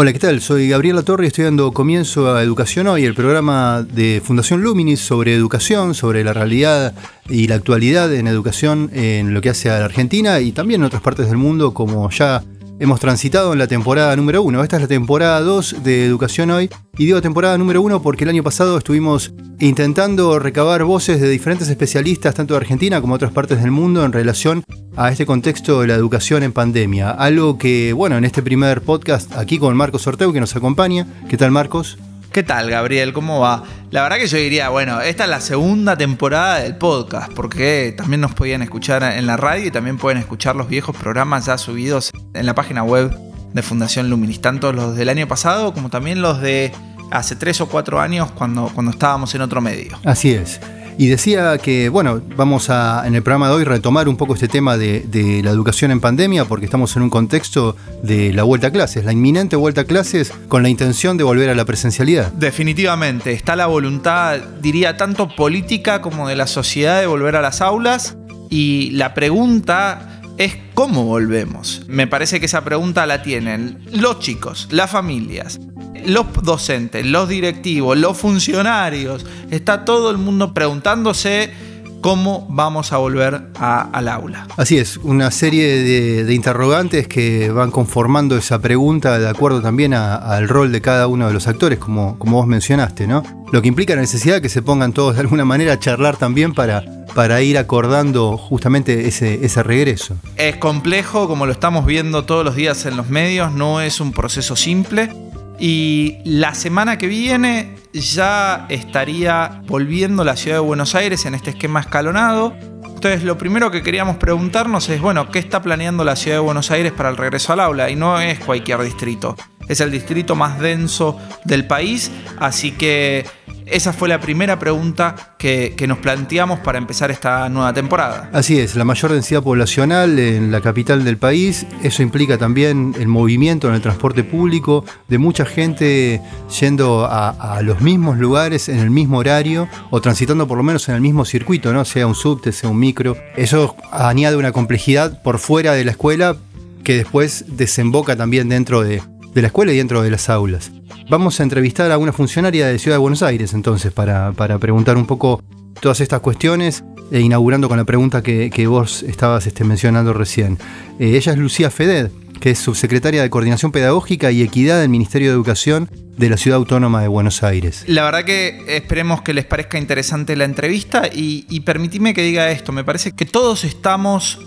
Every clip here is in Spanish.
Hola, ¿qué tal? Soy Gabriela Torre y estoy dando comienzo a Educación Hoy, el programa de Fundación Luminis sobre educación, sobre la realidad y la actualidad en educación en lo que hace a la Argentina y también en otras partes del mundo, como ya hemos transitado en la temporada número uno. Esta es la temporada 2 de Educación Hoy. Y digo temporada número uno porque el año pasado estuvimos intentando recabar voces de diferentes especialistas, tanto de Argentina como de otras partes del mundo, en relación a este contexto de la educación en pandemia. Algo que, bueno, en este primer podcast, aquí con Marcos Orteu, que nos acompaña. ¿Qué tal, Marcos? ¿Qué tal, Gabriel? ¿Cómo va? La verdad que yo diría, bueno, esta es la segunda temporada del podcast, porque también nos podían escuchar en la radio y también pueden escuchar los viejos programas ya subidos en la página web de Fundación Luminis, tanto los del año pasado como también los de hace tres o cuatro años cuando, cuando estábamos en otro medio. Así es. Y decía que, bueno, vamos a en el programa de hoy retomar un poco este tema de, la educación en pandemia, porque estamos en un contexto de la vuelta a clases, la inminente vuelta a clases con la intención de volver a la presencialidad. Definitivamente, está la voluntad, diría, tanto política como de la sociedad de volver a las aulas. Y la pregunta es cómo volvemos. Me parece que esa pregunta la tienen los chicos, las familias, los docentes, los directivos, los funcionarios, está todo el mundo preguntándose cómo vamos a volver al aula. Así es, una serie de, interrogantes que van conformando esa pregunta de acuerdo también al rol de cada uno de los actores, como, como vos mencionaste, ¿no? Lo que implica la necesidad de que se pongan todos de alguna manera a charlar también para, para ir acordando justamente ese, ese regreso. Es complejo, como lo estamos viendo todos los días en los medios, no es un proceso simple y la semana que viene ya estaría volviendo la ciudad de Buenos Aires en este esquema escalonado. Entonces lo primero que queríamos preguntarnos es, bueno, ¿qué está planeando la ciudad de Buenos Aires para el regreso al aula? Y no es cualquier distrito, es el distrito más denso del país, así que esa fue la primera pregunta que, nos planteamos para empezar esta nueva temporada. Así es, la mayor densidad poblacional en la capital del país, eso implica también el movimiento en el transporte público de mucha gente yendo a, los mismos lugares en el mismo horario o transitando por lo menos en el mismo circuito, ¿no? sea un subte, sea un micro. Eso añade una complejidad por fuera de la escuela que después desemboca también dentro de, de la escuela y dentro de las aulas. Vamos a entrevistar a una funcionaria de Ciudad de Buenos Aires entonces para, preguntar un poco todas estas cuestiones, e inaugurando con la pregunta que, vos estabas este, mencionando recién. Eh, ella es Lucía Feded, que es subsecretaria de Coordinación Pedagógica y Equidad del Ministerio de Educación de la Ciudad Autónoma de Buenos Aires. La verdad que esperemos que les parezca interesante la entrevista y, y permitidme que diga esto, me parece que todos estamos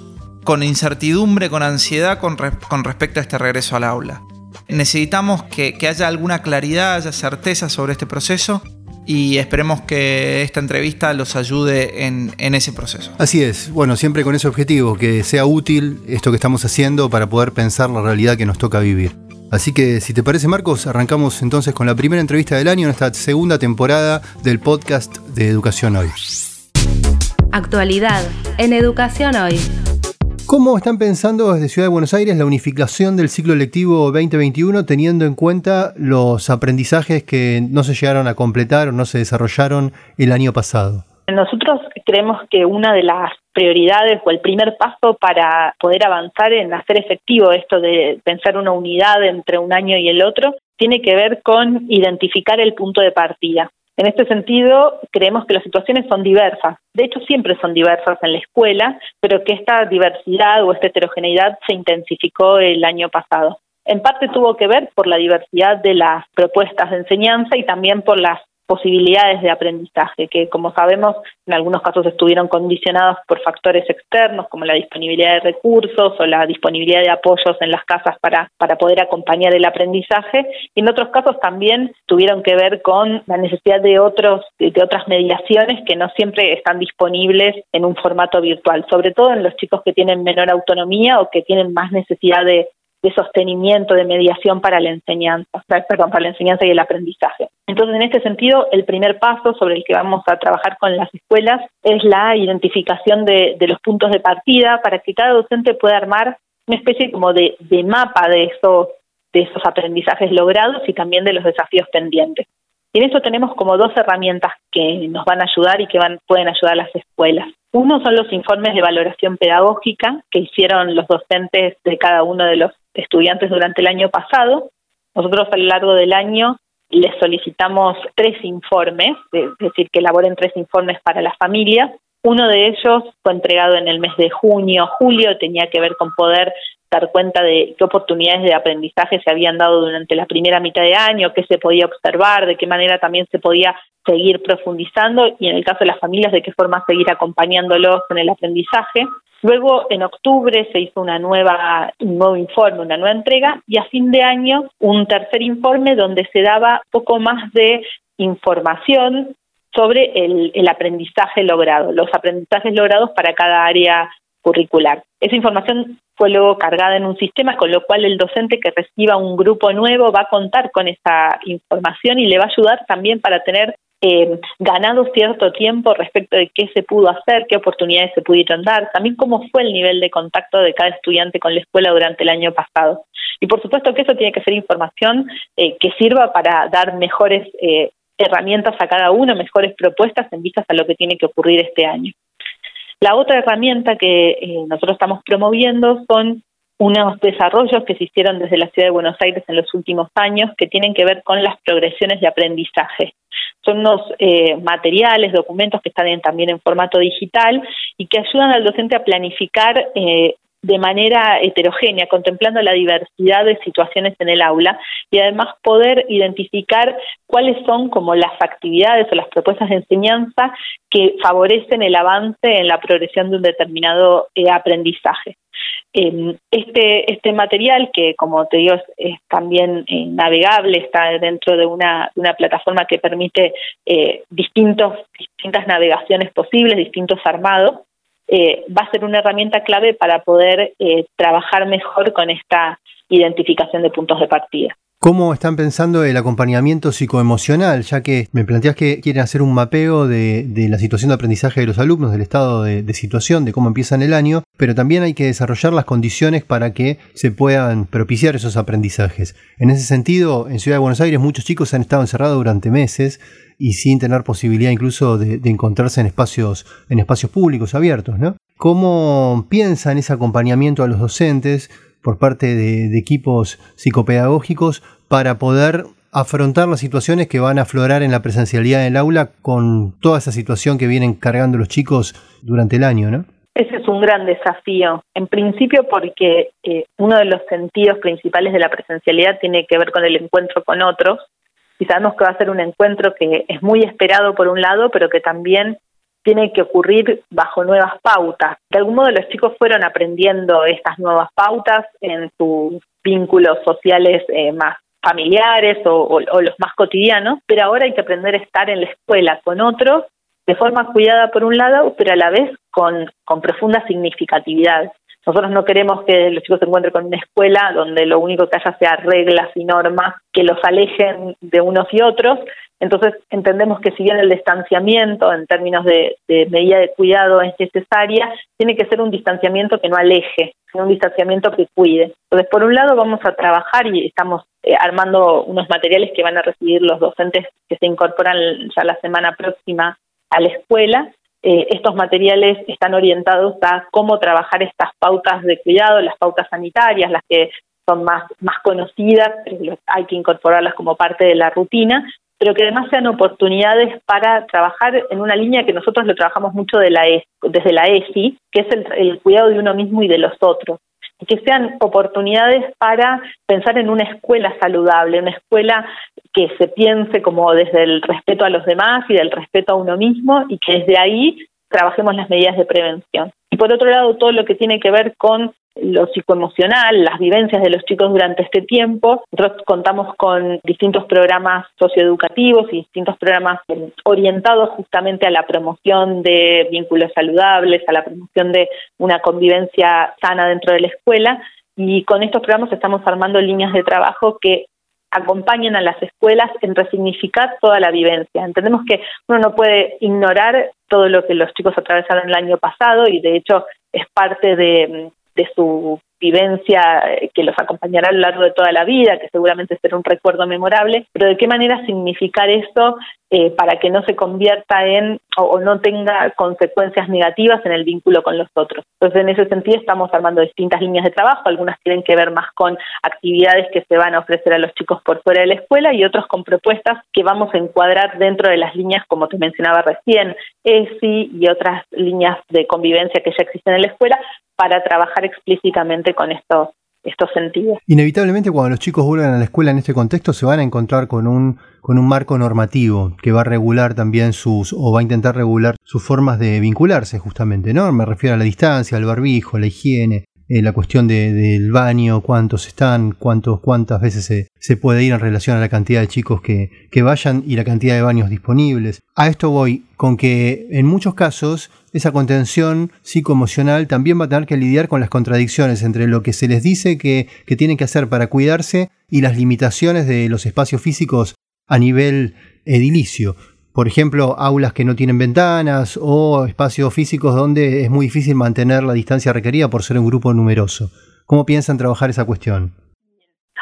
con incertidumbre, con ansiedad con, con respecto a este regreso al aula. Necesitamos que, haya alguna claridad, haya certeza sobre este proceso y esperemos que esta entrevista los ayude en, en, ese proceso. Así es, bueno, siempre con ese objetivo, que sea útil esto que estamos haciendo para poder pensar la realidad que nos toca vivir. Así que si te parece Marcos, arrancamos entonces con la primera entrevista del año en esta segunda temporada del podcast de Educación Hoy. Actualidad en Educación Hoy. ¿Cómo están pensando desde Ciudad de Buenos Aires la unificación del ciclo lectivo 2021 teniendo en cuenta los aprendizajes que no se llegaron a completar o no se desarrollaron el año pasado? Nosotros creemos que una de las prioridades o el primer paso para poder avanzar en hacer efectivo esto de pensar una unidad entre un año y el otro tiene que ver con identificar el punto de partida. En este sentido, creemos que las situaciones son diversas. De hecho, siempre son diversas en la escuela, pero que esta diversidad o esta heterogeneidad se intensificó el año pasado. En parte tuvo que ver por la diversidad de las propuestas de enseñanza y también por las posibilidades de aprendizaje, que como sabemos en algunos casos estuvieron condicionados por factores externos como la disponibilidad de recursos o la disponibilidad de apoyos en las casas para, para poder acompañar el aprendizaje, y en otros casos también tuvieron que ver con la necesidad de, otros, de, otras mediaciones que no siempre están disponibles en un formato virtual, sobre todo en los chicos que tienen menor autonomía o que tienen más necesidad de, de sostenimiento, de mediación para la enseñanza, perdón, para la enseñanza y el aprendizaje. Entonces, en este sentido, el primer paso sobre el que vamos a trabajar con las escuelas es la identificación de, los puntos de partida para que cada docente pueda armar una especie como de, de mapa de esos, de esos aprendizajes logrados y también de los desafíos pendientes. Y en eso tenemos como dos herramientas que nos van a ayudar y que van, pueden ayudar a las escuelas. Uno son los informes de valoración pedagógica que hicieron los docentes de cada uno de los estudiantes durante el año pasado. Nosotros a lo largo del año les solicitamos tres informes, es decir, que elaboren tres informes para las familias. Uno de ellos fue entregado en el mes de junio, julio, tenía que ver con poder dar cuenta de qué oportunidades de aprendizaje se habían dado durante la primera mitad de año, qué se podía observar, de qué manera también se podía seguir profundizando y en el caso de las familias de qué forma seguir acompañándolos en el aprendizaje. Luego, en octubre, se hizo una nueva, un nuevo informe, una nueva entrega, y a fin de año, un tercer informe donde se daba poco más de información sobre el, el aprendizaje logrado, los aprendizajes logrados para cada área curricular. Esa información fue luego cargada en un sistema, con lo cual el docente que reciba un grupo nuevo va a contar con esa información y le va a ayudar también para tener eh, ganado cierto tiempo respecto de qué se pudo hacer, qué oportunidades se pudieron dar, también cómo fue el nivel de contacto de cada estudiante con la escuela durante el año pasado. Y por supuesto que eso tiene que ser información eh, que sirva para dar mejores eh, herramientas a cada uno, mejores propuestas en vistas a lo que tiene que ocurrir este año. La otra herramienta que eh, nosotros estamos promoviendo son unos desarrollos que se hicieron desde la Ciudad de Buenos Aires en los últimos años que tienen que ver con las progresiones de aprendizaje. Son unos eh, materiales, documentos que están también en formato digital y que ayudan al docente a planificar eh, de manera heterogénea, contemplando la diversidad de situaciones en el aula y además poder identificar cuáles son como las actividades o las propuestas de enseñanza que favorecen el avance en la progresión de un determinado eh, aprendizaje. Em, este, este material, que como te digo es, también eh, navegable, está dentro de una, una plataforma que permite eh, distintos, distintas navegaciones posibles, distintos armados, eh, va a ser una herramienta clave para poder eh, trabajar mejor con esta identificación de puntos de partida. ¿Cómo están pensando el acompañamiento psicoemocional? Ya que me planteas que quieren hacer un mapeo de, la situación de aprendizaje de los alumnos, del estado de, situación, de cómo empiezan el año, pero también hay que desarrollar las condiciones para que se puedan propiciar esos aprendizajes. En ese sentido, en Ciudad de Buenos Aires muchos chicos han estado encerrados durante meses y sin tener posibilidad incluso de, encontrarse en espacios, en espacios públicos abiertos, ¿no? ¿Cómo piensan ese acompañamiento a los docentes? por parte de, equipos psicopedagógicos para poder afrontar las situaciones que van a aflorar en la presencialidad del aula con toda esa situación que vienen cargando los chicos durante el año, ¿no? Ese es un gran desafío, en principio porque eh, uno de los sentidos principales de la presencialidad tiene que ver con el encuentro con otros y sabemos que va a ser un encuentro que es muy esperado por un lado, pero que también tiene que ocurrir bajo nuevas pautas. De algún modo los chicos fueron aprendiendo estas nuevas pautas en sus vínculos sociales eh, más familiares o, los más cotidianos, pero ahora hay que aprender a estar en la escuela con otros de forma cuidada por un lado, pero a la vez con, con profunda significatividad. Nosotros no queremos que los chicos se encuentren con una escuela donde lo único que haya sea reglas y normas que los alejen de unos y otros. Entonces entendemos que si bien el distanciamiento en términos de, medida de cuidado es necesaria, tiene que ser un distanciamiento que no aleje, sino un distanciamiento que cuide. Entonces, por un lado vamos a trabajar y estamos eh, armando unos materiales que van a recibir los docentes que se incorporan ya la semana próxima a la escuela eh, estos materiales están orientados a cómo trabajar estas pautas de cuidado, las pautas sanitarias, las que son más, más conocidas, pero hay que incorporarlas como parte de la rutina, pero que además sean oportunidades para trabajar en una línea que nosotros lo trabajamos mucho de la e, desde la ESI, que es el cuidado de uno mismo y de los otros que sean oportunidades para pensar en una escuela saludable, una escuela que se piense como desde el respeto a los demás y del respeto a uno mismo y que desde ahí trabajemos las medidas de prevención. Por otro lado, todo lo que tiene que ver con lo psicoemocional, las vivencias de los chicos durante este tiempo. Nosotros contamos con distintos programas socioeducativos y distintos programas orientados justamente a la promoción de vínculos saludables, a la promoción de una convivencia sana dentro de la escuela. y con estos programas estamos armando líneas de trabajo que acompañen a las escuelas en resignificar toda la vivencia. Entendemos que uno no puede ignorar todo lo que los chicos atravesaron el año pasado y de hecho es parte de, de su vivencia eh, que los acompañará a lo largo de toda la vida, que seguramente será un recuerdo memorable, pero de qué manera significar esto eh, para que no se convierta en o, no tenga consecuencias negativas en el vínculo con los otros. Entonces, en ese sentido, estamos armando distintas líneas de trabajo, algunas tienen que ver más con actividades que se van a ofrecer a los chicos por fuera de la escuela y otros con propuestas que vamos a encuadrar dentro de las líneas, como te mencionaba recién, ESI y otras líneas de convivencia que ya existen en la escuela, para trabajar explícitamente con estos sentidos. Inevitablemente cuando los chicos vuelvan a la escuela en este contexto se van a encontrar con un con un marco normativo que va a regular también sus o va a intentar regular sus formas de vincularse justamente, ¿no? Me refiero a la distancia, al barbijo, la higiene, eh, la cuestión del baño, cuántos están, cuántos, cuántas veces se, puede ir en relación a la cantidad de chicos que, que vayan y la cantidad de baños disponibles. A esto voy con que en muchos casos esa contención psicoemocional también va a tener que lidiar con las contradicciones entre lo que se les dice que, que tienen que hacer para cuidarse y las limitaciones de los espacios físicos a nivel edilicio por ejemplo, aulas que no tienen ventanas o espacios físicos donde es muy difícil mantener la distancia requerida por ser un grupo numeroso. ¿Cómo piensan trabajar esa cuestión?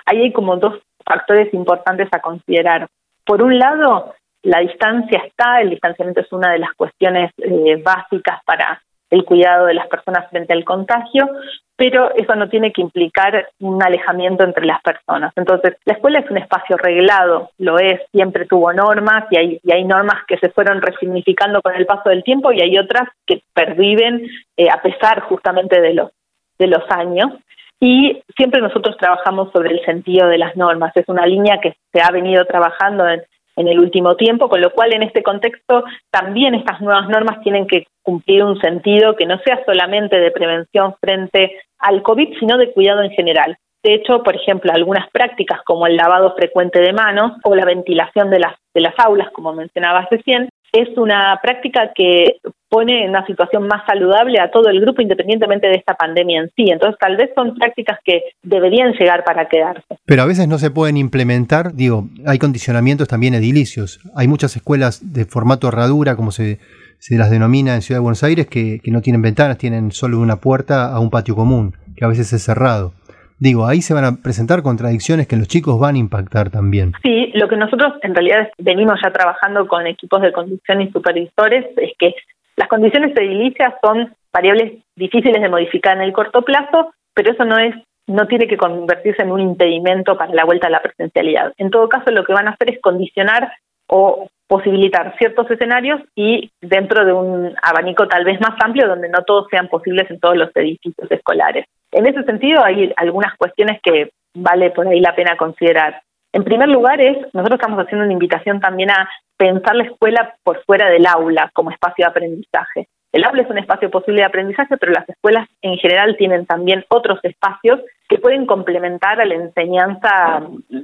Ahí hay como dos factores importantes a considerar. Por un lado, la distancia está, el distanciamiento es una de las cuestiones eh, básicas para el cuidado de las personas frente al contagio, pero eso no tiene que implicar un alejamiento entre las personas. Entonces, la escuela es un espacio reglado, lo es, siempre tuvo normas y hay, y hay normas que se fueron resignificando con el paso del tiempo y hay otras que perviven eh, a pesar justamente de los, de los años. Y siempre nosotros trabajamos sobre el sentido de las normas. Es una línea que se ha venido trabajando en, en el último tiempo, con lo cual en este contexto también estas nuevas normas tienen que cumplir un sentido que no sea solamente de prevención frente al COVID, sino de cuidado en general. De hecho, por ejemplo, algunas prácticas como el lavado frecuente de manos o la ventilación de las, de las aulas, como mencionabas recién, es una práctica que pone en una situación más saludable a todo el grupo independientemente de esta pandemia en sí. Entonces, tal vez son prácticas que deberían llegar para quedarse. Pero a veces no se pueden implementar, digo, hay condicionamientos también edilicios. Hay muchas escuelas de formato herradura, como se, se las denomina en Ciudad de Buenos Aires, que, que no tienen ventanas, tienen solo una puerta a un patio común, que a veces es cerrado. Digo, ahí se van a presentar contradicciones que los chicos van a impactar también. Sí, lo que nosotros en realidad venimos ya trabajando con equipos de conducción y supervisores es que las condiciones edilicias son variables difíciles de modificar en el corto plazo, pero eso no es no tiene que convertirse en un impedimento para la vuelta a la presencialidad. En todo caso, lo que van a hacer es condicionar o posibilitar ciertos escenarios y dentro de un abanico tal vez más amplio donde no todos sean posibles en todos los edificios escolares. En ese sentido hay algunas cuestiones que vale por ahí la pena considerar. En primer lugar es, nosotros estamos haciendo una invitación también a pensar la escuela por fuera del aula como espacio de aprendizaje. El aula es un espacio posible de aprendizaje, pero las escuelas en general tienen también otros espacios que pueden complementar a la enseñanza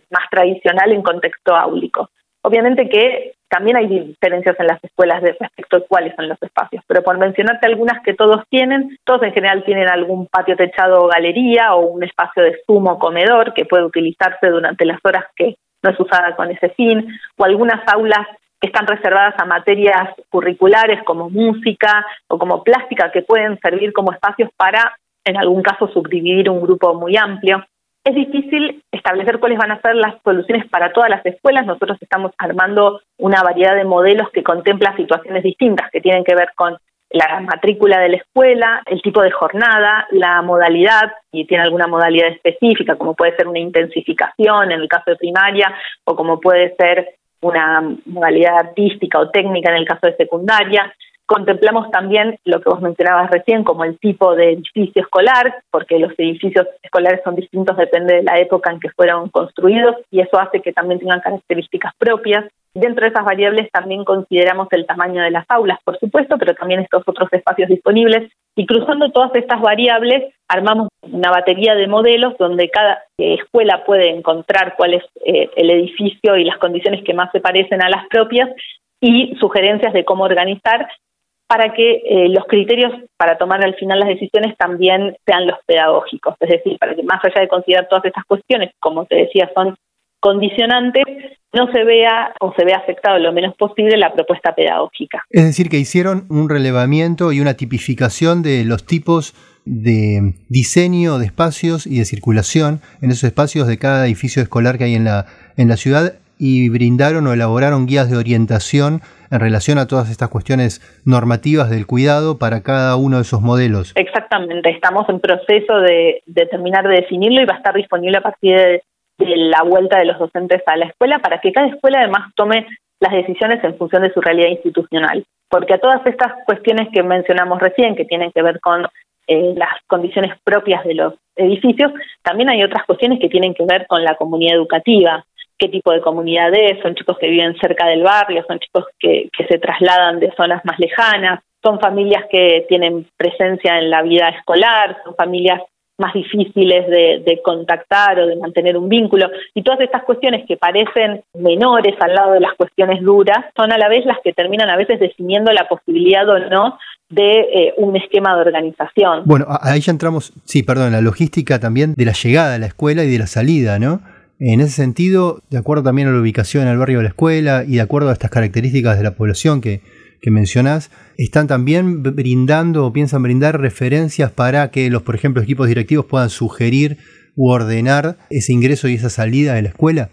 más tradicional en contexto áulico. Obviamente que también hay diferencias en las escuelas de respecto a cuáles son los espacios, pero por mencionarte algunas que todos tienen, todos en general tienen algún patio techado o galería o un espacio de sumo comedor que puede utilizarse durante las horas que no es usada con ese fin, o algunas aulas que están reservadas a materias curriculares como música o como plástica que pueden servir como espacios para, en algún caso, subdividir un grupo muy amplio. Es difícil establecer cuáles van a ser las soluciones para todas las escuelas. Nosotros estamos armando una variedad de modelos que contempla situaciones distintas que tienen que ver con la matrícula de la escuela, el tipo de jornada, la modalidad, y tiene alguna modalidad específica, como puede ser una intensificación en el caso de primaria, o como puede ser una modalidad artística o técnica en el caso de secundaria. Contemplamos también lo que vos mencionabas recién como el tipo de edificio escolar, porque los edificios escolares son distintos, depende de la época en que fueron construidos y eso hace que también tengan características propias. Dentro de esas variables también consideramos el tamaño de las aulas, por supuesto, pero también estos otros espacios disponibles. Y cruzando todas estas variables, armamos una batería de modelos donde cada escuela puede encontrar cuál es eh, el edificio y las condiciones que más se parecen a las propias y sugerencias de cómo organizar para que eh, los criterios para tomar al final las decisiones también sean los pedagógicos, es decir, para que más allá de considerar todas estas cuestiones, como te decía, son condicionantes, no se vea o se vea afectado lo menos posible la propuesta pedagógica. Es decir, que hicieron un relevamiento y una tipificación de los tipos de diseño de espacios y de circulación en esos espacios de cada edificio escolar que hay en la, en la ciudad y brindaron o elaboraron guías de orientación en relación a todas estas cuestiones normativas del cuidado para cada uno de esos modelos. Exactamente, estamos en proceso de, terminar de definirlo y va a estar disponible a partir de, la vuelta de los docentes a la escuela para que cada escuela además tome las decisiones en función de su realidad institucional. Porque a todas estas cuestiones que mencionamos recién, que tienen que ver con eh, las condiciones propias de los edificios, también hay otras cuestiones que tienen que ver con la comunidad educativa, qué tipo de comunidad es, son chicos que viven cerca del barrio, son chicos que, que se trasladan de zonas más lejanas, son familias que tienen presencia en la vida escolar, son familias más difíciles de, de, contactar o de mantener un vínculo. Y todas estas cuestiones que parecen menores al lado de las cuestiones duras son a la vez las que terminan a veces definiendo la posibilidad o no de eh, un esquema de organización. Bueno, ahí ya entramos, sí, perdón, la logística también de la llegada a la escuela y de la salida, ¿no? En ese sentido, de acuerdo también a la ubicación el barrio de la escuela y de acuerdo a estas características de la población que, que mencionás, están también brindando o piensan brindar referencias para que los, por ejemplo, equipos directivos puedan sugerir u ordenar ese ingreso y esa salida de la escuela?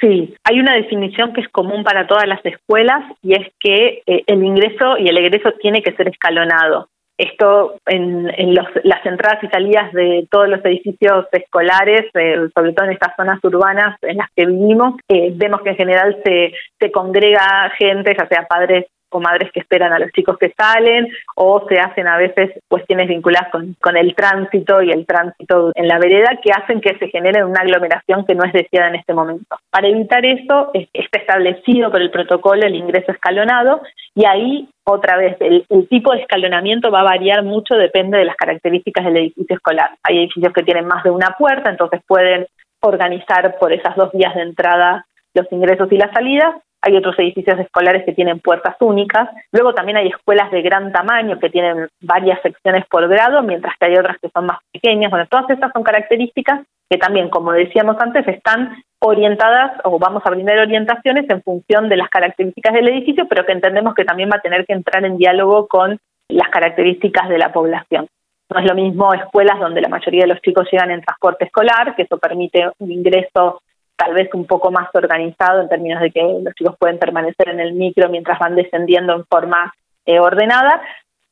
Sí, hay una definición que es común para todas las escuelas y es que eh, el ingreso y el egreso tiene que ser escalonado. Esto en, las entradas y salidas de todos los edificios escolares, eh, sobre todo en estas zonas urbanas en las que vivimos, eh, vemos que en general se, se congrega gente, ya sea padres o madres que esperan a los chicos que salen, o se hacen a veces cuestiones vinculadas con, con el tránsito y el tránsito en la vereda que hacen que se genere una aglomeración que no es deseada en este momento. Para evitar eso, está establecido por el protocolo el ingreso escalonado y ahí otra vez, el, el, tipo de escalonamiento va a variar mucho, depende de las características del edificio escolar. Hay edificios que tienen más de una puerta, entonces pueden organizar por esas dos vías de entrada los ingresos y las salidas, hay otros edificios escolares que tienen puertas únicas, luego también hay escuelas de gran tamaño que tienen varias secciones por grado, mientras que hay otras que son más pequeñas. Bueno, todas estas son características que también, como decíamos antes, están orientadas o vamos a brindar orientaciones en función de las características del edificio, pero que entendemos que también va a tener que entrar en diálogo con las características de la población. No es lo mismo escuelas donde la mayoría de los chicos llegan en transporte escolar, que eso permite un ingreso tal vez un poco más organizado en términos de que los chicos pueden permanecer en el micro mientras van descendiendo en forma eh, ordenada,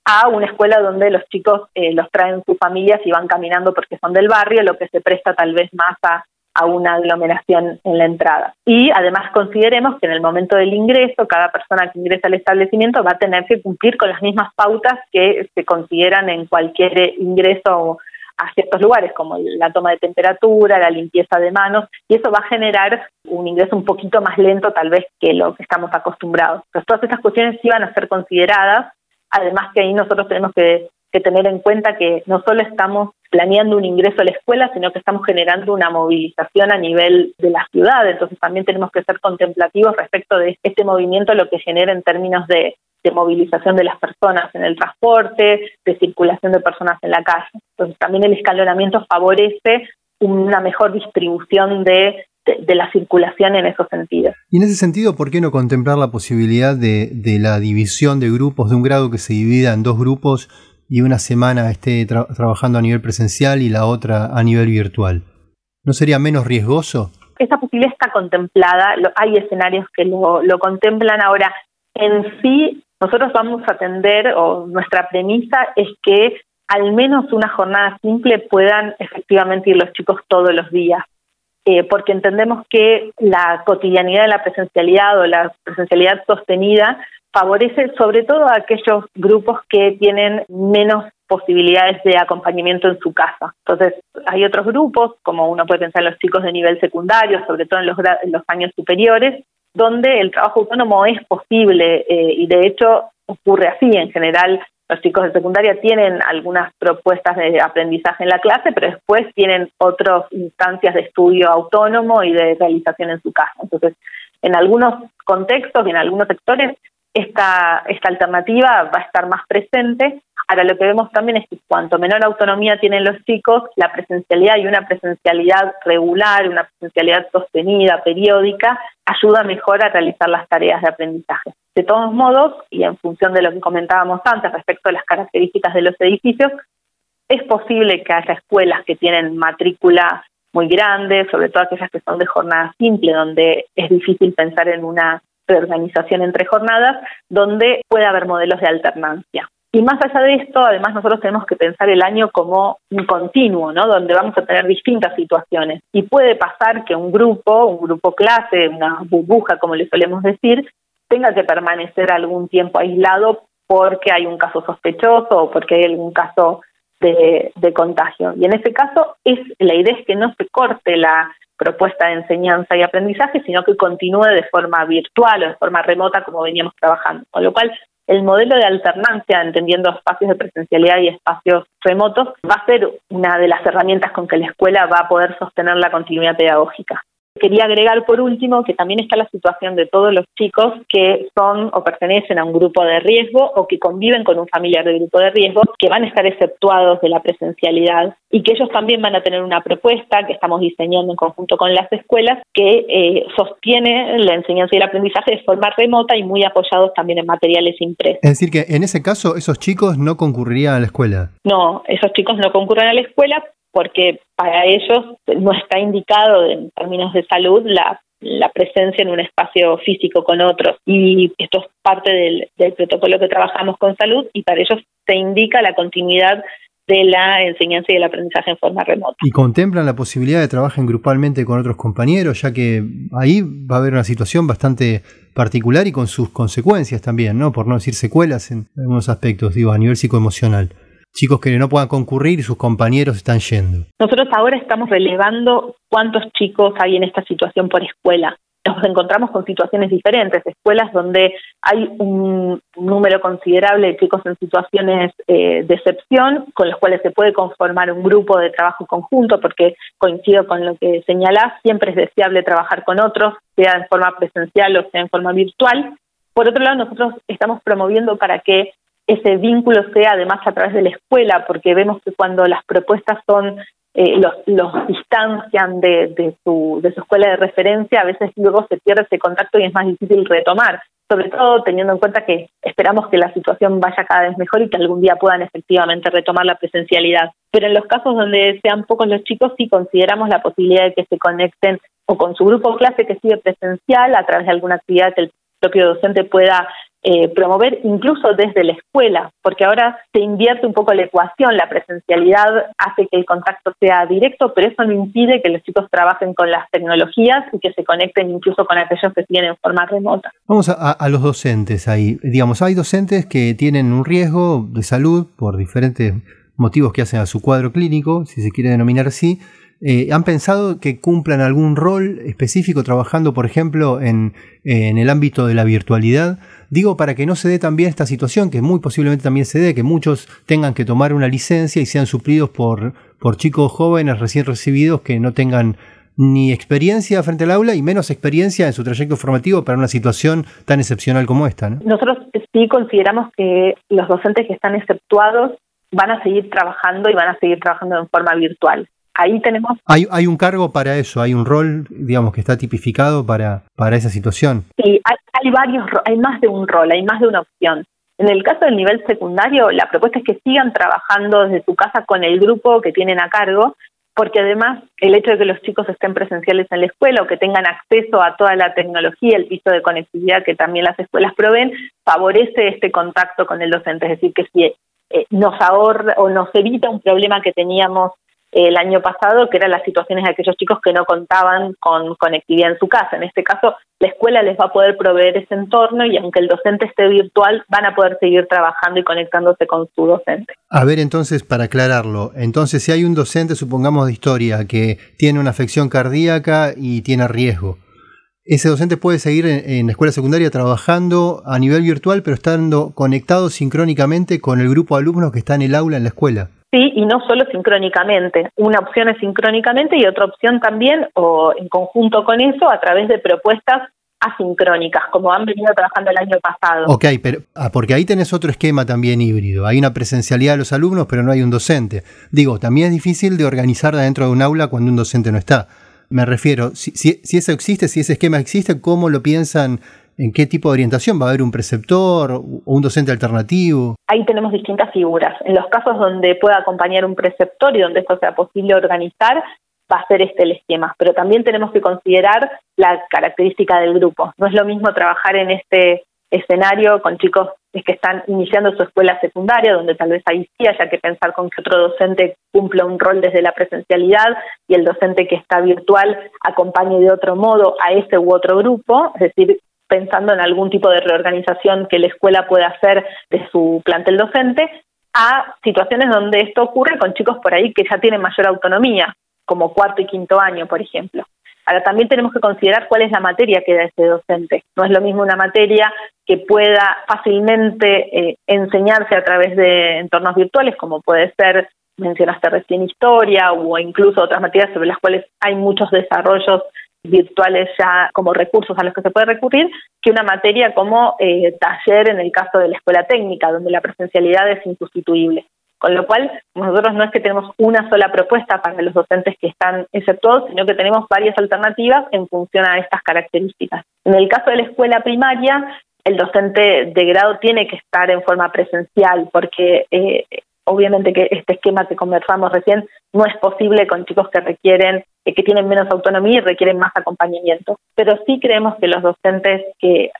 a una escuela donde los chicos eh, los traen sus familias y van caminando porque son del barrio, lo que se presta tal vez más a, a una aglomeración en la entrada. Y además consideremos que en el momento del ingreso, cada persona que ingresa al establecimiento va a tener que cumplir con las mismas pautas que se consideran en cualquier ingreso a ciertos lugares, como la toma de temperatura, la limpieza de manos, y eso va a generar un ingreso un poquito más lento tal vez que lo que estamos acostumbrados. Entonces, todas estas cuestiones sí van a ser consideradas, además que ahí nosotros tenemos que, que tener en cuenta que no solo estamos planeando un ingreso a la escuela, sino que estamos generando una movilización a nivel de la ciudad. Entonces también tenemos que ser contemplativos respecto de este movimiento, lo que genera en términos de de movilización de las personas en el transporte, de circulación de personas en la calle. Entonces también el escalonamiento favorece una mejor distribución de, la circulación en esos sentidos. Y en ese sentido, ¿por qué no contemplar la posibilidad de, la división de grupos, de un grado que se divida en dos grupos y una semana esté trabajando a nivel presencial y la otra a nivel virtual? ¿No sería menos riesgoso? Esa posibilidad está contemplada, hay escenarios que lo, lo contemplan ahora. En sí, nosotros vamos a atender, o nuestra premisa es que al menos una jornada simple puedan efectivamente ir los chicos todos los días, eh, porque entendemos que la cotidianidad de la presencialidad o la presencialidad sostenida favorece sobre todo a aquellos grupos que tienen menos posibilidades de acompañamiento en su casa. Entonces, hay otros grupos, como uno puede pensar en los chicos de nivel secundario, sobre todo en los, en los años superiores, donde el trabajo autónomo es posible eh, y de hecho ocurre así. En general, los chicos de secundaria tienen algunas propuestas de aprendizaje en la clase, pero después tienen otras instancias de estudio autónomo y de realización en su casa. Entonces, en algunos contextos y en algunos sectores esta, esta alternativa va a estar más presente. Ahora lo que vemos también es que cuanto menor autonomía tienen los chicos, la presencialidad y una presencialidad regular, una presencialidad sostenida, periódica, ayuda mejor a realizar las tareas de aprendizaje. De todos modos, y en función de lo que comentábamos antes respecto a las características de los edificios, es posible que haya escuelas que tienen matrícula muy grande, sobre todo aquellas que son de jornada simple, donde es difícil pensar en una reorganización entre jornadas, donde puede haber modelos de alternancia. Y más allá de esto, además nosotros tenemos que pensar el año como un continuo, ¿no? Donde vamos a tener distintas situaciones. Y puede pasar que un grupo, un grupo clase, una burbuja, como le solemos decir, tenga que permanecer algún tiempo aislado porque hay un caso sospechoso o porque hay algún caso de, de contagio. Y en ese caso, es la idea es que no se corte la propuesta de enseñanza y aprendizaje, sino que continúe de forma virtual o de forma remota como veníamos trabajando. Con lo cual, el modelo de alternancia, entendiendo espacios de presencialidad y espacios remotos, va a ser una de las herramientas con que la escuela va a poder sostener la continuidad pedagógica. Quería agregar por último que también está la situación de todos los chicos que son o pertenecen a un grupo de riesgo o que conviven con un familiar de grupo de riesgo, que van a estar exceptuados de la presencialidad y que ellos también van a tener una propuesta que estamos diseñando en conjunto con las escuelas que eh, sostiene la enseñanza y el aprendizaje de forma remota y muy apoyados también en materiales impresos. Es decir, que en ese caso esos chicos no concurrirían a la escuela. No, esos chicos no concurren a la escuela porque para ellos no está indicado en términos de salud la, presencia en un espacio físico con otros. Y esto es parte del, del protocolo que trabajamos con salud y para ellos se indica la continuidad de la enseñanza y el aprendizaje en forma remota. ¿Y contemplan la posibilidad de trabajar grupalmente con otros compañeros, ya que ahí va a haber una situación bastante particular y con sus consecuencias también, ¿no? Por no decir secuelas en algunos aspectos, digo, a nivel psicoemocional chicos que no puedan concurrir y sus compañeros están yendo. Nosotros ahora estamos relevando cuántos chicos hay en esta situación por escuela. Nos encontramos con situaciones diferentes, escuelas donde hay un número considerable de chicos en situaciones eh, de excepción, con los cuales se puede conformar un grupo de trabajo conjunto, porque coincido con lo que señalás, siempre es deseable trabajar con otros, sea en forma presencial o sea en forma virtual. Por otro lado, nosotros estamos promoviendo para que ese vínculo sea además a través de la escuela, porque vemos que cuando las propuestas son eh, los, los distancian de, de, su, de su escuela de referencia, a veces luego se pierde ese contacto y es más difícil retomar, sobre todo teniendo en cuenta que esperamos que la situación vaya cada vez mejor y que algún día puedan efectivamente retomar la presencialidad. Pero en los casos donde sean pocos los chicos, sí consideramos la posibilidad de que se conecten o con su grupo clase que sigue presencial a través de alguna actividad que el propio docente pueda eh, promover incluso desde la escuela, porque ahora se invierte un poco la ecuación, la presencialidad hace que el contacto sea directo, pero eso no impide que los chicos trabajen con las tecnologías y que se conecten incluso con aquellos que tienen en forma remota. Vamos a, a los docentes ahí. Digamos, hay docentes que tienen un riesgo de salud por diferentes motivos que hacen a su cuadro clínico, si se quiere denominar así, eh, ¿Han pensado que cumplan algún rol específico trabajando, por ejemplo, en, el ámbito de la virtualidad? Digo, para que no se dé también esta situación, que muy posiblemente también se dé, que muchos tengan que tomar una licencia y sean suplidos por, por chicos jóvenes recién recibidos que no tengan ni experiencia frente al aula y menos experiencia en su trayecto formativo para una situación tan excepcional como esta. Nosotros sí consideramos que los docentes que están exceptuados van a seguir trabajando y van a seguir trabajando en forma virtual ahí tenemos... Hay, hay un cargo para eso, hay un rol, digamos, que está tipificado para, para esa situación. Sí, hay, hay varios, hay más de un rol, hay más de una opción. En el caso del nivel secundario, la propuesta es que sigan trabajando desde su casa con el grupo que tienen a cargo, porque además el hecho de que los chicos estén presenciales en la escuela o que tengan acceso a toda la tecnología, el piso de conectividad que también las escuelas proveen, favorece este contacto con el docente. Es decir, que si eh, nos ahorra o nos evita un problema que teníamos el año pasado, que eran las situaciones de aquellos chicos que no contaban con conectividad en su casa. En este caso, la escuela les va a poder proveer ese entorno y aunque el docente esté virtual, van a poder seguir trabajando y conectándose con su docente. A ver, entonces, para aclararlo, entonces si hay un docente, supongamos de historia, que tiene una afección cardíaca y tiene riesgo, ese docente puede seguir en, la escuela secundaria trabajando a nivel virtual, pero estando conectado sincrónicamente con el grupo de alumnos que está en el aula en la escuela. Sí, y no solo sincrónicamente. Una opción es sincrónicamente y otra opción también, o en conjunto con eso, a través de propuestas asincrónicas, como han venido trabajando el año pasado. Ok, pero ah, porque ahí tenés otro esquema también híbrido. Hay una presencialidad de los alumnos, pero no hay un docente. Digo, también es difícil de organizar dentro de un aula cuando un docente no está. Me refiero, si, si eso existe, si ese esquema existe, ¿cómo lo piensan en qué tipo de orientación va a haber un preceptor o un docente alternativo. Ahí tenemos distintas figuras. En los casos donde pueda acompañar un preceptor y donde esto sea posible organizar, va a ser este el esquema. Pero también tenemos que considerar la característica del grupo. No es lo mismo trabajar en este escenario con chicos que están iniciando su escuela secundaria, donde tal vez ahí sí haya que pensar con que otro docente cumple un rol desde la presencialidad y el docente que está virtual acompañe de otro modo a ese u otro grupo, es decir, pensando en algún tipo de reorganización que la escuela pueda hacer de su plantel docente, a situaciones donde esto ocurre con chicos por ahí que ya tienen mayor autonomía, como cuarto y quinto año, por ejemplo. Ahora también tenemos que considerar cuál es la materia que da ese docente. No es lo mismo una materia que pueda fácilmente eh, enseñarse a través de entornos virtuales, como puede ser, mencionaste recién historia, o incluso otras materias sobre las cuales hay muchos desarrollos virtuales ya como recursos a los que se puede recurrir, que una materia como eh, taller en el caso de la escuela técnica, donde la presencialidad es insustituible. Con lo cual, nosotros no es que tenemos una sola propuesta para los docentes que están exceptuados, sino que tenemos varias alternativas en función a estas características. En el caso de la escuela primaria, el docente de grado tiene que estar en forma presencial porque eh, obviamente que este esquema que conversamos recién no es posible con chicos que requieren, eh, que tienen menos autonomía y requieren más acompañamiento. Pero sí creemos que los docentes que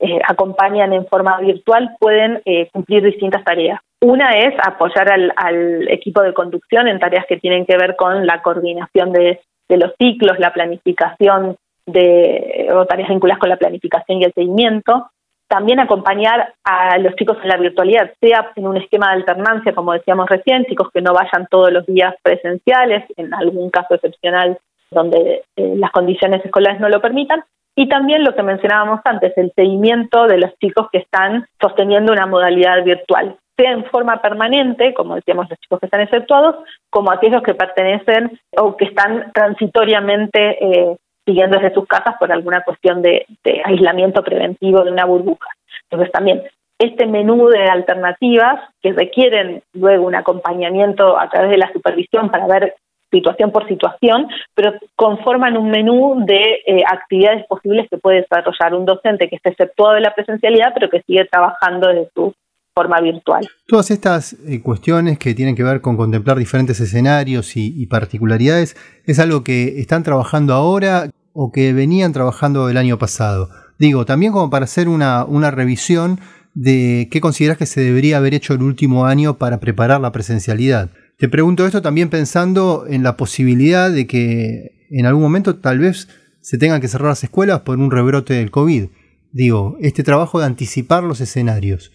eh, acompañan en forma virtual pueden eh, cumplir distintas tareas. Una es apoyar al, equipo de conducción en tareas que tienen que ver con la coordinación de, de los ciclos, la planificación de, o tareas vinculadas con la planificación y el seguimiento, también acompañar a los chicos en la virtualidad, sea en un esquema de alternancia, como decíamos recién, chicos que no vayan todos los días presenciales, en algún caso excepcional donde eh, las condiciones escolares no lo permitan, y también lo que mencionábamos antes, el seguimiento de los chicos que están sosteniendo una modalidad virtual, sea en forma permanente, como decíamos los chicos que están exceptuados, como aquellos que pertenecen o que están transitoriamente eh, siguiendo desde sus casas por alguna cuestión de, aislamiento preventivo de una burbuja. Entonces también este menú de alternativas que requieren luego un acompañamiento a través de la supervisión para ver situación por situación, pero conforman un menú de eh, actividades posibles que puede desarrollar un docente que esté exceptuado de la presencialidad, pero que sigue trabajando desde su forma virtual. Todas estas eh, cuestiones que tienen que ver con contemplar diferentes escenarios y, particularidades, ¿es algo que están trabajando ahora o que venían trabajando el año pasado? Digo, también como para hacer una, revisión de qué consideras que se debería haber hecho el último año para preparar la presencialidad. Te pregunto esto también pensando en la posibilidad de que en algún momento tal vez se tengan que cerrar las escuelas por un rebrote del COVID. Digo, este trabajo de anticipar los escenarios.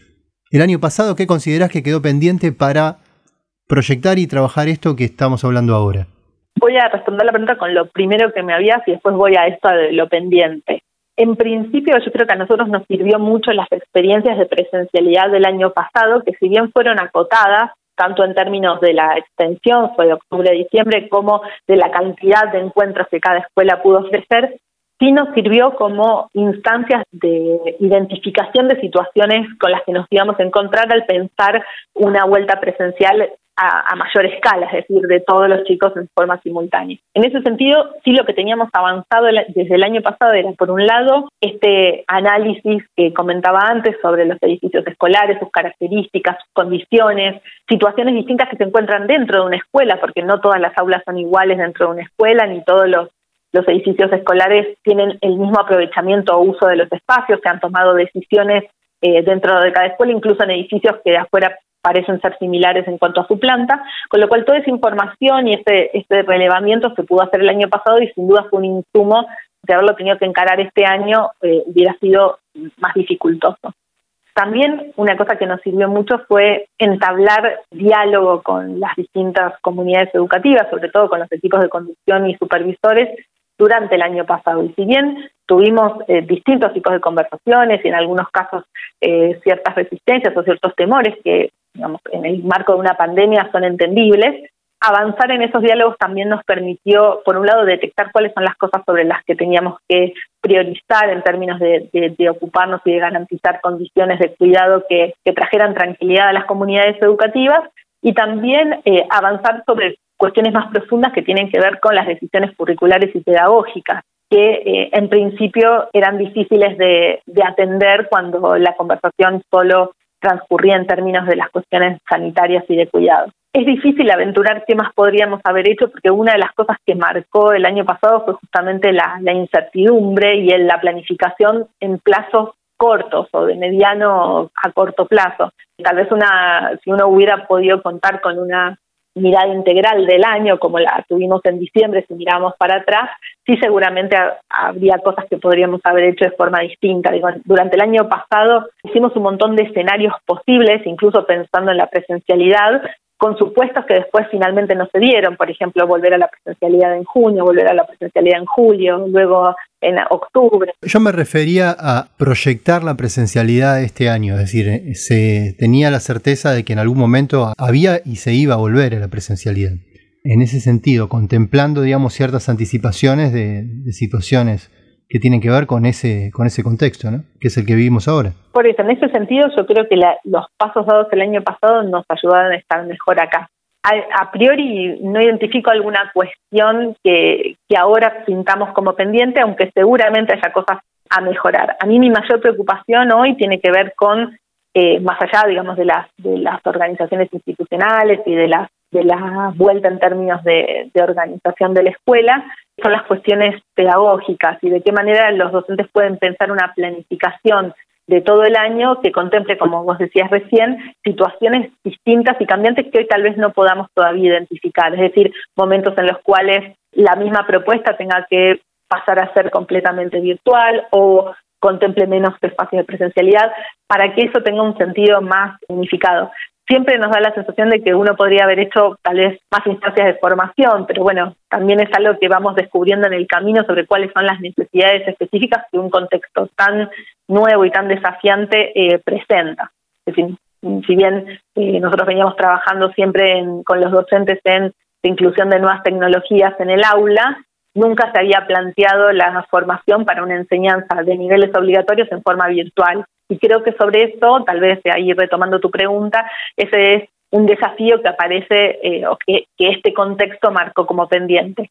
El año pasado, ¿qué consideras que quedó pendiente para proyectar y trabajar esto que estamos hablando ahora? Voy a responder la pregunta con lo primero que me habías y después voy a esto de lo pendiente. En principio, yo creo que a nosotros nos sirvió mucho las experiencias de presencialidad del año pasado, que si bien fueron acotadas, tanto en términos de la extensión, fue de octubre a diciembre, como de la cantidad de encuentros que cada escuela pudo ofrecer, sí nos sirvió como instancias de identificación de situaciones con las que nos íbamos a encontrar al pensar una vuelta presencial a, mayor escala, es decir, de todos los chicos en forma simultánea. En ese sentido, sí lo que teníamos avanzado desde el año pasado era, por un lado, este análisis que comentaba antes sobre los edificios escolares, sus características, sus condiciones, situaciones distintas que se encuentran dentro de una escuela, porque no todas las aulas son iguales dentro de una escuela, ni todos los los edificios escolares tienen el mismo aprovechamiento o uso de los espacios, se han tomado decisiones eh, dentro de cada escuela, incluso en edificios que de afuera parecen ser similares en cuanto a su planta, con lo cual toda esa información y este, este relevamiento se pudo hacer el año pasado y sin duda fue un insumo de haberlo tenido que encarar este año eh, hubiera sido más dificultoso. También una cosa que nos sirvió mucho fue entablar diálogo con las distintas comunidades educativas, sobre todo con los equipos de conducción y supervisores, durante el año pasado. Y si bien tuvimos eh, distintos tipos de conversaciones y en algunos casos eh, ciertas resistencias o ciertos temores que, digamos, en el marco de una pandemia son entendibles, avanzar en esos diálogos también nos permitió, por un lado, detectar cuáles son las cosas sobre las que teníamos que priorizar en términos de, ocuparnos y de garantizar condiciones de cuidado que, trajeran tranquilidad a las comunidades educativas y también eh, avanzar sobre cuestiones más profundas que tienen que ver con las decisiones curriculares y pedagógicas que eh, en principio eran difíciles de, atender cuando la conversación solo transcurría en términos de las cuestiones sanitarias y de cuidado. Es difícil aventurar qué más podríamos haber hecho porque una de las cosas que marcó el año pasado fue justamente la, incertidumbre y la planificación en plazos cortos o de mediano a corto plazo. Tal vez una, si uno hubiera podido contar con una mirada integral del año como la tuvimos en diciembre, si miramos para atrás, sí seguramente habría cosas que podríamos haber hecho de forma distinta. durante el año pasado hicimos un montón de escenarios posibles, incluso pensando en la presencialidad, con supuestos que después finalmente no se dieron, por ejemplo, volver a la presencialidad en junio, volver a la presencialidad en julio, luego en octubre. Yo me refería a proyectar la presencialidad este año, es decir, eh, se tenía la certeza de que en algún momento había y se iba a volver a la presencialidad. En ese sentido, contemplando, digamos, ciertas anticipaciones de, de situaciones que tienen que ver con ese, con ese contexto, ¿no? que es el que vivimos ahora. Por eso, en ese sentido, yo creo que los pasos dados el año pasado nos ayudaron a estar mejor acá. A, priori no identifico alguna cuestión que, que ahora pintamos como pendiente, aunque seguramente haya cosas a mejorar. A mí mi mayor preocupación hoy tiene que ver con, eh, más allá, digamos, de las, de las organizaciones institucionales y de las de la vuelta en términos de, organización de la escuela, son las cuestiones pedagógicas y de qué manera los docentes pueden pensar una planificación de todo el año que contemple, como vos decías recién, situaciones distintas y cambiantes que hoy tal vez no podamos todavía identificar, es decir, momentos en los cuales la misma propuesta tenga que pasar a ser completamente virtual o contemple menos espacios de presencialidad, para que eso tenga un sentido más unificado siempre nos da la sensación de que uno podría haber hecho tal vez más instancias de formación, pero bueno, también es algo que vamos descubriendo en el camino sobre cuáles son las necesidades específicas que un contexto tan nuevo y tan desafiante eh, presenta. Es decir, si bien eh, nosotros veníamos trabajando siempre con los docentes en la inclusión de nuevas tecnologías en el aula, nunca se había planteado la formación para una enseñanza de niveles obligatorios en forma virtual. Y creo que sobre eso, tal vez ahí retomando tu pregunta, ese es un desafío que aparece eh, o que, este contexto marcó como pendiente.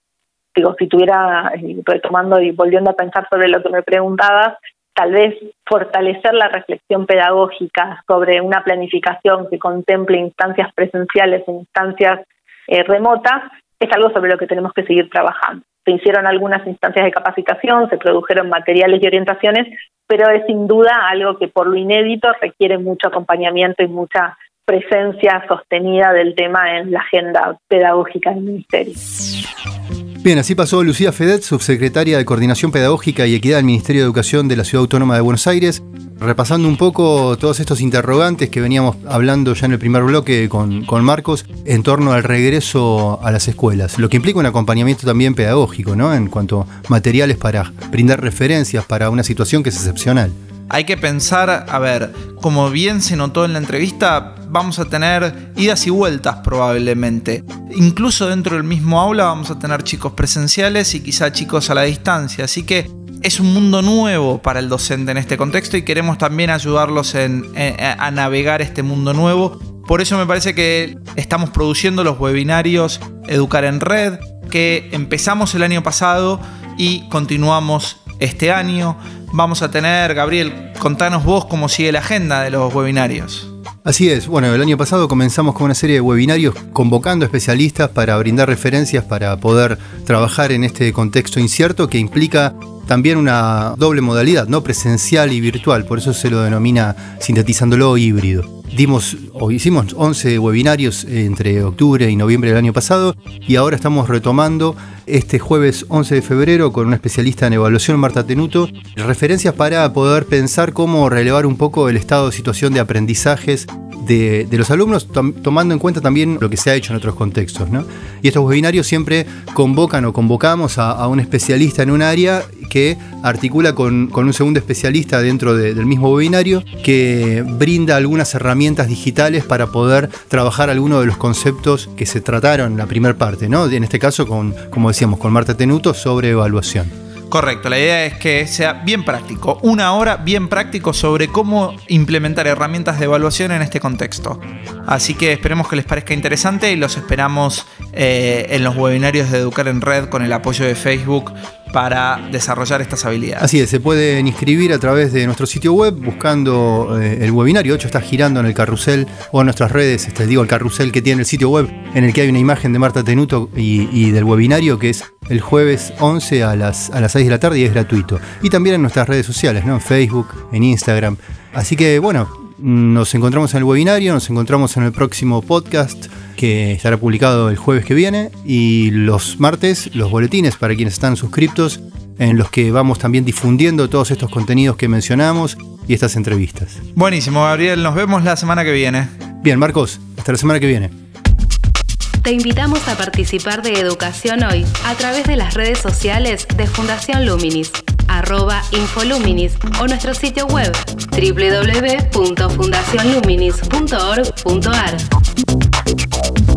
Digo, si tuviera, eh, retomando y volviendo a pensar sobre lo que me preguntabas, tal vez fortalecer la reflexión pedagógica sobre una planificación que contemple instancias presenciales e instancias eh, remotas es algo sobre lo que tenemos que seguir trabajando. Se hicieron algunas instancias de capacitación, se produjeron materiales y orientaciones, pero es sin duda algo que por lo inédito requiere mucho acompañamiento y mucha presencia sostenida del tema en la agenda pedagógica del Ministerio. Bien, así pasó Lucía Fedet, subsecretaria de Coordinación Pedagógica y Equidad del Ministerio de Educación de la Ciudad Autónoma de Buenos Aires, repasando un poco todos estos interrogantes que veníamos hablando ya en el primer bloque con, con Marcos en torno al regreso a las escuelas, lo que implica un acompañamiento también pedagógico, ¿no? En cuanto a materiales para brindar referencias para una situación que es excepcional. Hay que pensar, a ver, como bien se notó en la entrevista, vamos a tener idas y vueltas probablemente. Incluso dentro del mismo aula vamos a tener chicos presenciales y quizá chicos a la distancia. Así que es un mundo nuevo para el docente en este contexto y queremos también ayudarlos a navegar este mundo nuevo. Por eso me parece que estamos produciendo los webinarios Educar en Red, que empezamos el año pasado y continuamos este año. Vamos a tener, Gabriel, contanos vos cómo sigue la agenda de los webinarios. Así es, bueno, el año pasado comenzamos con una serie de webinarios convocando especialistas para brindar referencias para poder trabajar en este contexto incierto que implica también una doble modalidad, no presencial y virtual, por eso se lo denomina sintetizándolo híbrido. Dimos o hicimos 11 webinarios entre octubre y noviembre del año pasado y ahora estamos retomando este jueves 11 de febrero con una especialista en evaluación, Marta Tenuto, referencias para poder pensar cómo relevar un poco el estado de situación de aprendizajes de, los alumnos, tomando en cuenta también lo que se ha hecho en otros contextos. Y estos webinarios siempre convocan o convocamos a, un especialista en un área que articula con, un segundo especialista dentro del mismo webinario que brinda algunas herramientas digitales para poder trabajar algunos de los conceptos que se trataron en la primera parte, ¿no? en este caso con, como decíamos, con Marta Tenuto sobre evaluación. Correcto, la idea es que sea bien práctico, una hora bien práctico sobre cómo implementar herramientas de evaluación en este contexto. Así que esperemos que les parezca interesante y los esperamos eh, en los webinarios de Educar en Red con el apoyo de Facebook para desarrollar estas habilidades. Así es, se pueden inscribir a través de nuestro sitio web buscando eh, el webinario. 8 está girando en el carrusel o en nuestras redes, este, digo, el carrusel que tiene el sitio web en el que hay una imagen de Marta Tenuto y, del webinario que es el jueves 11 a las, a las 6 de la tarde y es gratuito. Y también en nuestras redes sociales, ¿no? en Facebook, en Instagram. Así que bueno, nos encontramos en el webinario, nos encontramos en el próximo podcast que estará publicado el jueves que viene y los martes los boletines para quienes están suscriptos en los que vamos también difundiendo todos estos contenidos que mencionamos y estas entrevistas. Buenísimo, Gabriel, nos vemos la semana que viene. Bien, Marcos, hasta la semana que viene. Te invitamos a participar de Educación Hoy a través de las redes sociales de Fundación Luminis, arroba Infoluminis o nuestro sitio web www.fundacionluminis.org.ar.